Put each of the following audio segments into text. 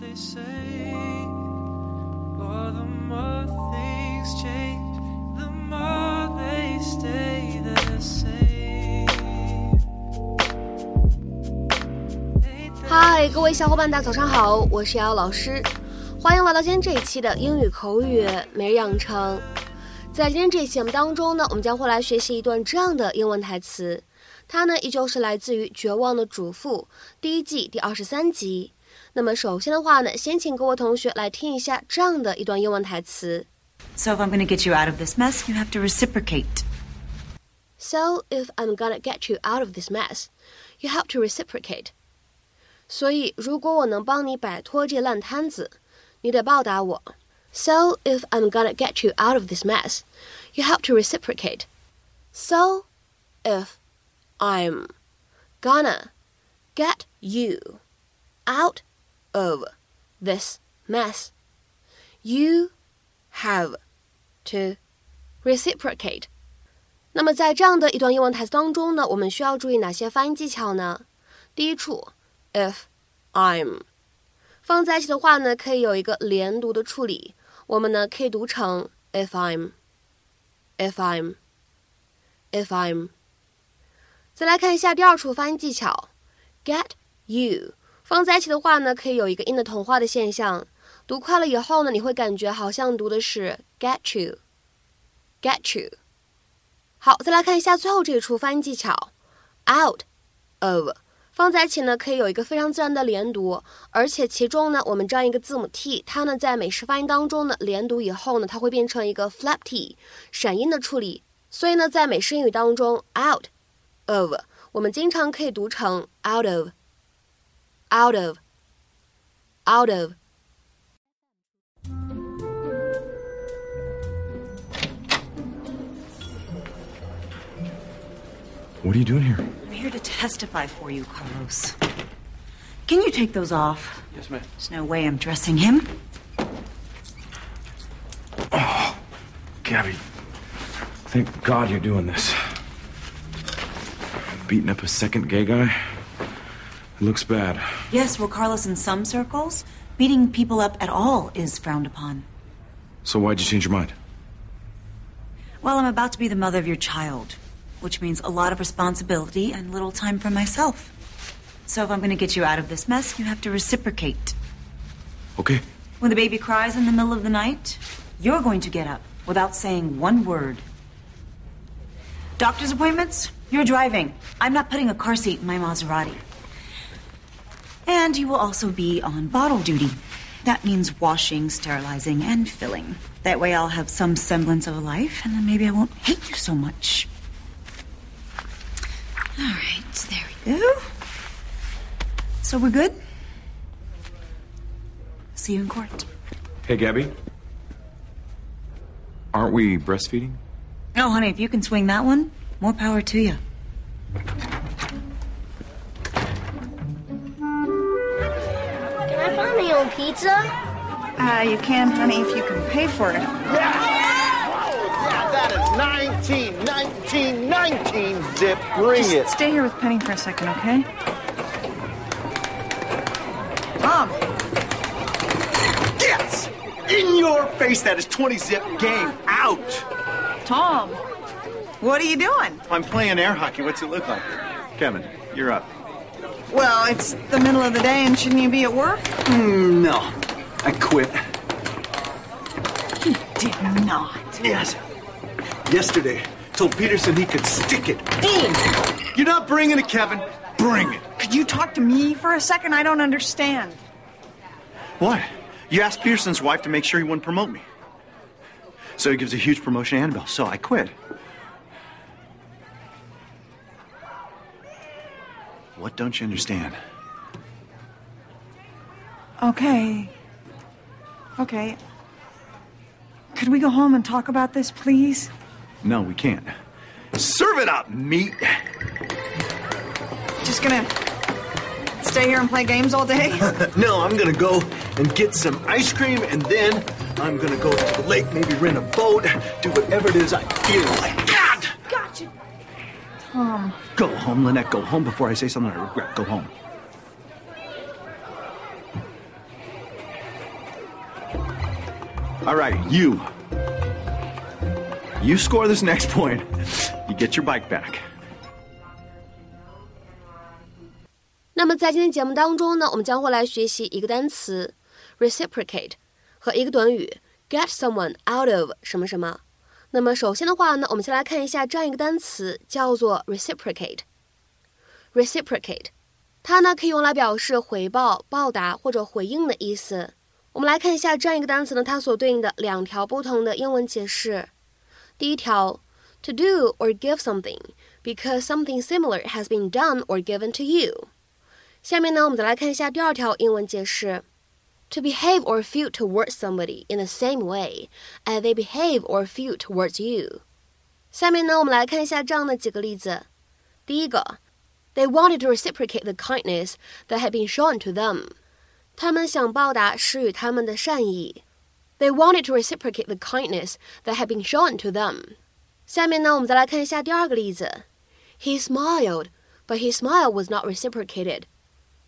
they say. For the more things change, the more they stay the same. 嗨，各位小伙伴，大家早上好，我是瑶瑶老师，欢迎来到今天这一期的英语口语每日养成。在今天这一期节目当中呢，我们将会来学习一段这样的英文台词，它呢依旧是来自于《绝望的主妇》第一季第二十三集。那么首先的话呢，先请各位同学来听一下这样的一段英文台词。 So if I'm going to get you out of this mess, you have to reciprocate. So if I'm gonna get you out of this mess, you have to reciprocate. 所以如果我能帮你摆脱这烂摊子，你得报答我。So if I'm gonna get you out of this mess, you have to reciprocate. So if I'm gonna get you out of this mess, you have to reciprocate. 那么在这样的一段英文台词当中呢，我们需要注意哪些发音技巧呢？第一处，if I'm 放在一起的话呢，可以有一个连读的处理，我们呢可以读成 if I'm，if I'm，if I'm。再来看一下第二处发音技巧，get you 放在一起的话呢，可以有一个音的同化的现象，读快了以后呢，你会感觉好像读的是 get you，get you。好，再来看一下最后这一处发音技巧，out of 放在一起呢，可以有一个非常自然的连读，而且其中呢，我们这样一个字母 t，它呢在美式发音当中呢，连读以后呢，它会变成一个 flap t，闪音的处理。所以呢，在美式英语当中，out of 我们经常可以读成 out of of，out of。Out of. What are you doing here? I'm here to testify for you, Carlos. Can you take those off? Yes, ma'am. There's no way I'm dressing him. Oh, Gabby, thank God you're doing this. Beating up a second gay guy? It looks bad. Yes, well, Carlos, in some circles, beating people up at all is frowned upon. So why'd you change your mind? Well, I'm about to be the mother of your child, which means a lot of responsibility and little time for myself. So if I'm going to get you out of this mess, you have to reciprocate. Okay. When the baby cries in the middle of the night, you're going to get up without saying one word. Doctor's appointments? You're driving. I'm not putting a car seat in my Maserati. And you will also be on bottle duty. That means washing, sterilizing, and filling. That way I'll have some semblance of a life, and then maybe I won't hate you so much. All right, there we go. So we're good? See you in court. Hey, Gabby. Aren't we breastfeeding? Oh, honey, if you can swing that one, more power to you. Can I buy my own pizza? Uh, you can, honey, if you can pay for it. Yeah, that is 19, 19, 19, Zip. Bring it. Stay here with Penny for a second, okay? Tom, Yes! In your face, that is 20 Zip. Game out. Tom, what are you doing? I'm playing air hockey. What's it look like? Kevin, you're up. Well, it's the middle of the day, and shouldn't you be at work? Mm, no, I quit. He did not. Yes. Yesterday, told Peterson he could stick it. Boom! You're not bringing it, Kevin. Bring it. Could you talk to me for a second? I don't understand. What? You asked Peterson's wife to make sure he wouldn't promote me. So he gives a huge promotion to Annabelle. So I quit. What don't you understand? Okay. Okay. Could we go home and talk about this, please? No, we can't. Serve it up, meat. Just gonna stay here and play games all day? No, I'm gonna go and get some ice cream, and then I'm gonna go to the lake, maybe rent a boat, do whatever it is I feel like God! Gotcha. Tom. Go home, Lynette. Go home before I say something I regret. Go home. All right, you. You score this next point, you get your bike back. 那么在今天节目当中呢，我们将会来学习一个单词 reciprocate 和一个短语 get someone out of 什么什么。 那么首先的话呢，我们先来看一下这样一个单词，叫做 reciprocate。reciprocate，它呢可以用来表示回报、报答或者回应的意思。我们来看一下这样一个单词呢，它所对应的两条不同的英文解释。第一条，to do or give something because something similar has been done or given to you。下面呢，我们再来看一下第二条英文解释 ：to behave or feel towards somebody in the same way as they behave or feel towards you。下面呢，我们来看一下这样的几个例子。第一个，they wanted to reciprocate the kindness that had been shown to them。他们想报答施予他们的善意。They wanted to reciprocate the kindness that had been shown to them。下面呢，我们再来看一下第二个例子。He smiled, but his smile was not reciprocated.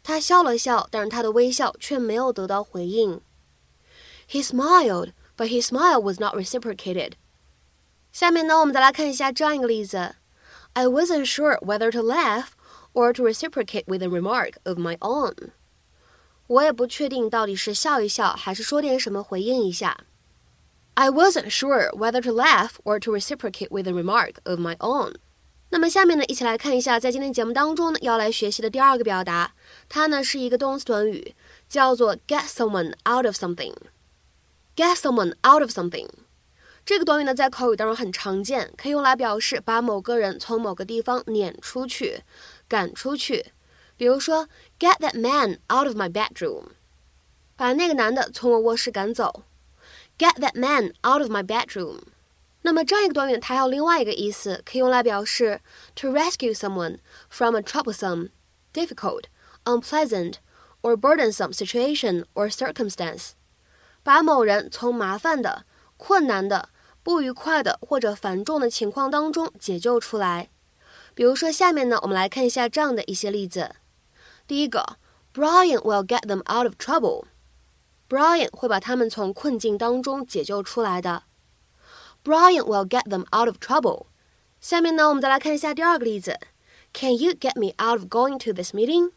他笑了笑，但是他的微笑却没有得到回应。He smiled, but his smile was not reciprocated. 下面呢，我们再来看一下这样一个例子：I wasn't sure whether to laugh or to reciprocate with a remark of my own. 我也不确定到底是笑一笑，还是说点什么回应一下。I wasn't sure whether to laugh or to reciprocate with a remark of my own. 那么下面呢，一起来看一下，在今天节目当中呢，要来学习的第二个表达，它呢是一个动词短语，叫做 get someone out of something。get someone out of something 这个短语呢，在口语当中很常见，可以用来表示把某个人从某个地方撵出去、赶出去。比如说，get that man out of my bedroom，把那个男的从我卧室赶走。get that man out of my bedroom。那么这样一个短语，它还有另外一个意思，可以用来表示 to rescue someone from a troublesome, difficult, unpleasant, or burdensome situation or circumstance，把某人从麻烦的、困难的、不愉快的或者繁重的情况当中解救出来。比如说，下面呢，我们来看一下这样的一些例子。第一个，Brian will get them out of trouble。Brian 会把他们从困境当中解救出来的。Brian will get them out of trouble。下面呢，我们再来看一下第二个例子。Can you get me out of going to this meeting？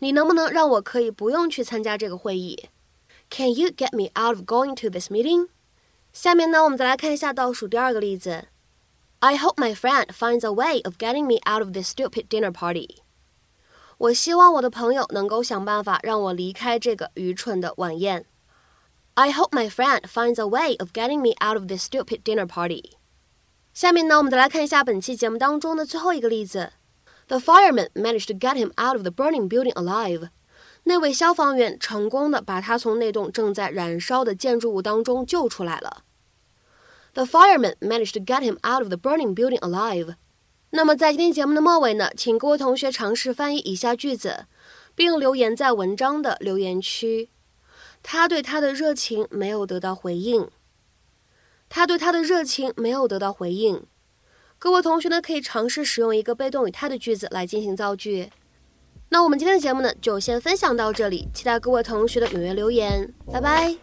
你能不能让我可以不用去参加这个会议？Can you get me out of going to this meeting？下面呢，我们再来看一下倒数第二个例子。I hope my friend finds a way of getting me out of this stupid dinner party。我希望我的朋友能够想办法让我离开这个愚蠢的晚宴。 I hope my friend finds a way of getting me out of this stupid dinner party。下面呢，我们再来看一下本期节目当中的最后一个例子。The fireman managed to get him out of the burning building alive。那位消防员成功的把他从那栋正在燃烧的建筑物当中救出来了。The fireman managed to get him out of the burning building alive。那么在今天节目的末尾呢，请各位同学尝试翻译以下句子，并留言在文章的留言区。他对他的热情没有得到回应。他对他的热情没有得到回应。各位同学呢，可以尝试使用一个被动语态的句子来进行造句。那我们今天的节目呢，就先分享到这里，期待各位同学的踊跃留言。拜拜。